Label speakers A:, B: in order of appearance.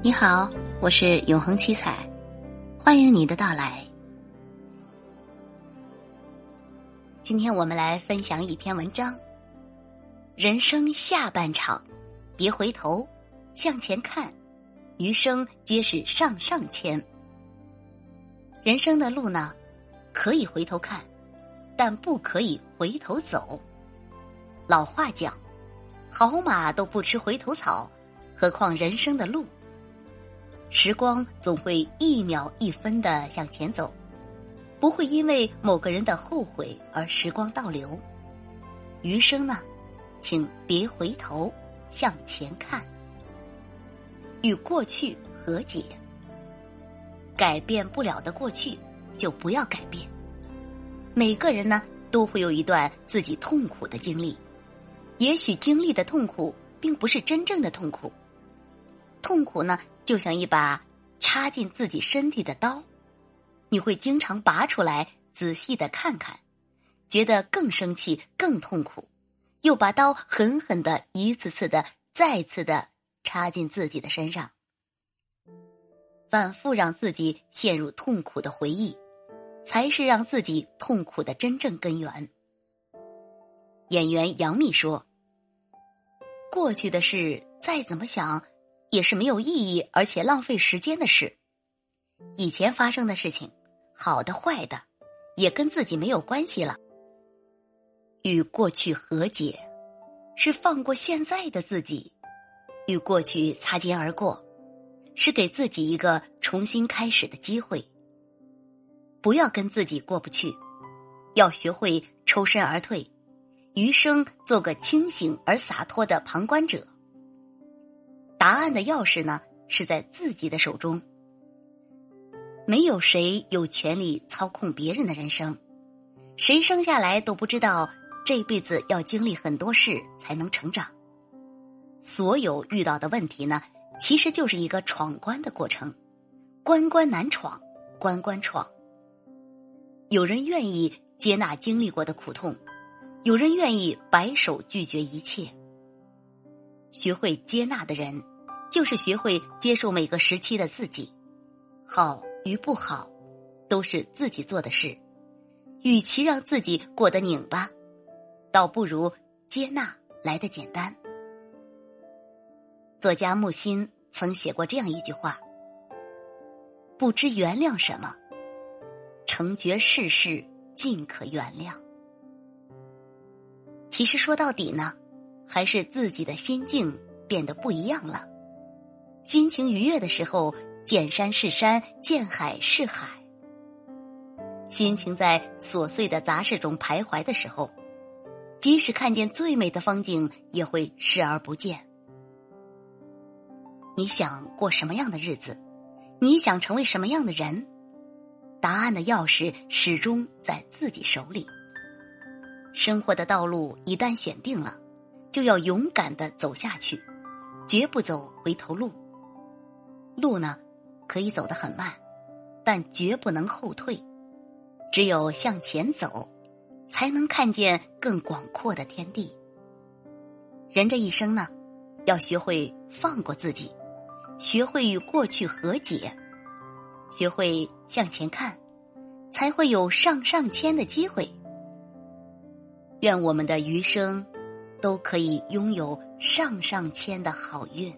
A: 你好，我是永恒七彩，欢迎你的到来。今天我们来分享一篇文章：人生下半场，别回头，向前看，余生皆是上上签。人生的路呢，可以回头看，但不可以回头走。老话讲，好马都不吃回头草，何况人生的路？时光总会一秒一分的向前走，不会因为某个人的后悔而时光倒流。余生呢，请别回头，向前看，与过去和解。改变不了的过去，就不要改变。每个人呢，都会有一段自己痛苦的经历，也许经历的痛苦并不是真正的痛苦。痛苦呢，就像一把插进自己身体的刀，你会经常拔出来仔细的看看，觉得更生气、更痛苦，又把刀狠狠的一次次的、再次的插进自己的身上，反复让自己陷入痛苦的回忆，才是让自己痛苦的真正根源。演员杨幂说：“过去的事再怎么想。”也是没有意义而且浪费时间的事。以前发生的事情，好的坏的，也跟自己没有关系了。与过去和解，是放过现在的自己；与过去擦肩而过，是给自己一个重新开始的机会。不要跟自己过不去，要学会抽身而退，余生做个清醒而洒脱的旁观者。答案的钥匙呢，是在自己的手中。没有谁有权利操控别人的人生，谁生下来都不知道这辈子要经历很多事才能成长。所有遇到的问题呢，其实就是一个闯关的过程，关关难闯，关关闯。有人愿意接纳经历过的苦痛，有人愿意摆手拒绝一切。学会接纳的人，就是学会接受每个时期的自己，好与不好，都是自己做的事。与其让自己过得拧巴，倒不如接纳来的简单。作家木心曾写过这样一句话：“不知原谅什么，成觉世事尽可原谅。”其实说到底呢。还是自己的心境变得不一样了。心情愉悦的时候，见山是山，见海是海；心情在琐碎的杂事中徘徊的时候，即使看见最美的风景，也会视而不见。你想过什么样的日子？你想成为什么样的人？答案的钥匙始终在自己手里。生活的道路一旦选定了。就要勇敢的走下去，绝不走回头路。路呢，可以走得很慢，但绝不能后退。只有向前走，才能看见更广阔的天地。人这一生呢，要学会放过自己，学会与过去和解，学会向前看，才会有上上签的机会。愿我们的余生。都可以拥有上上签的好运。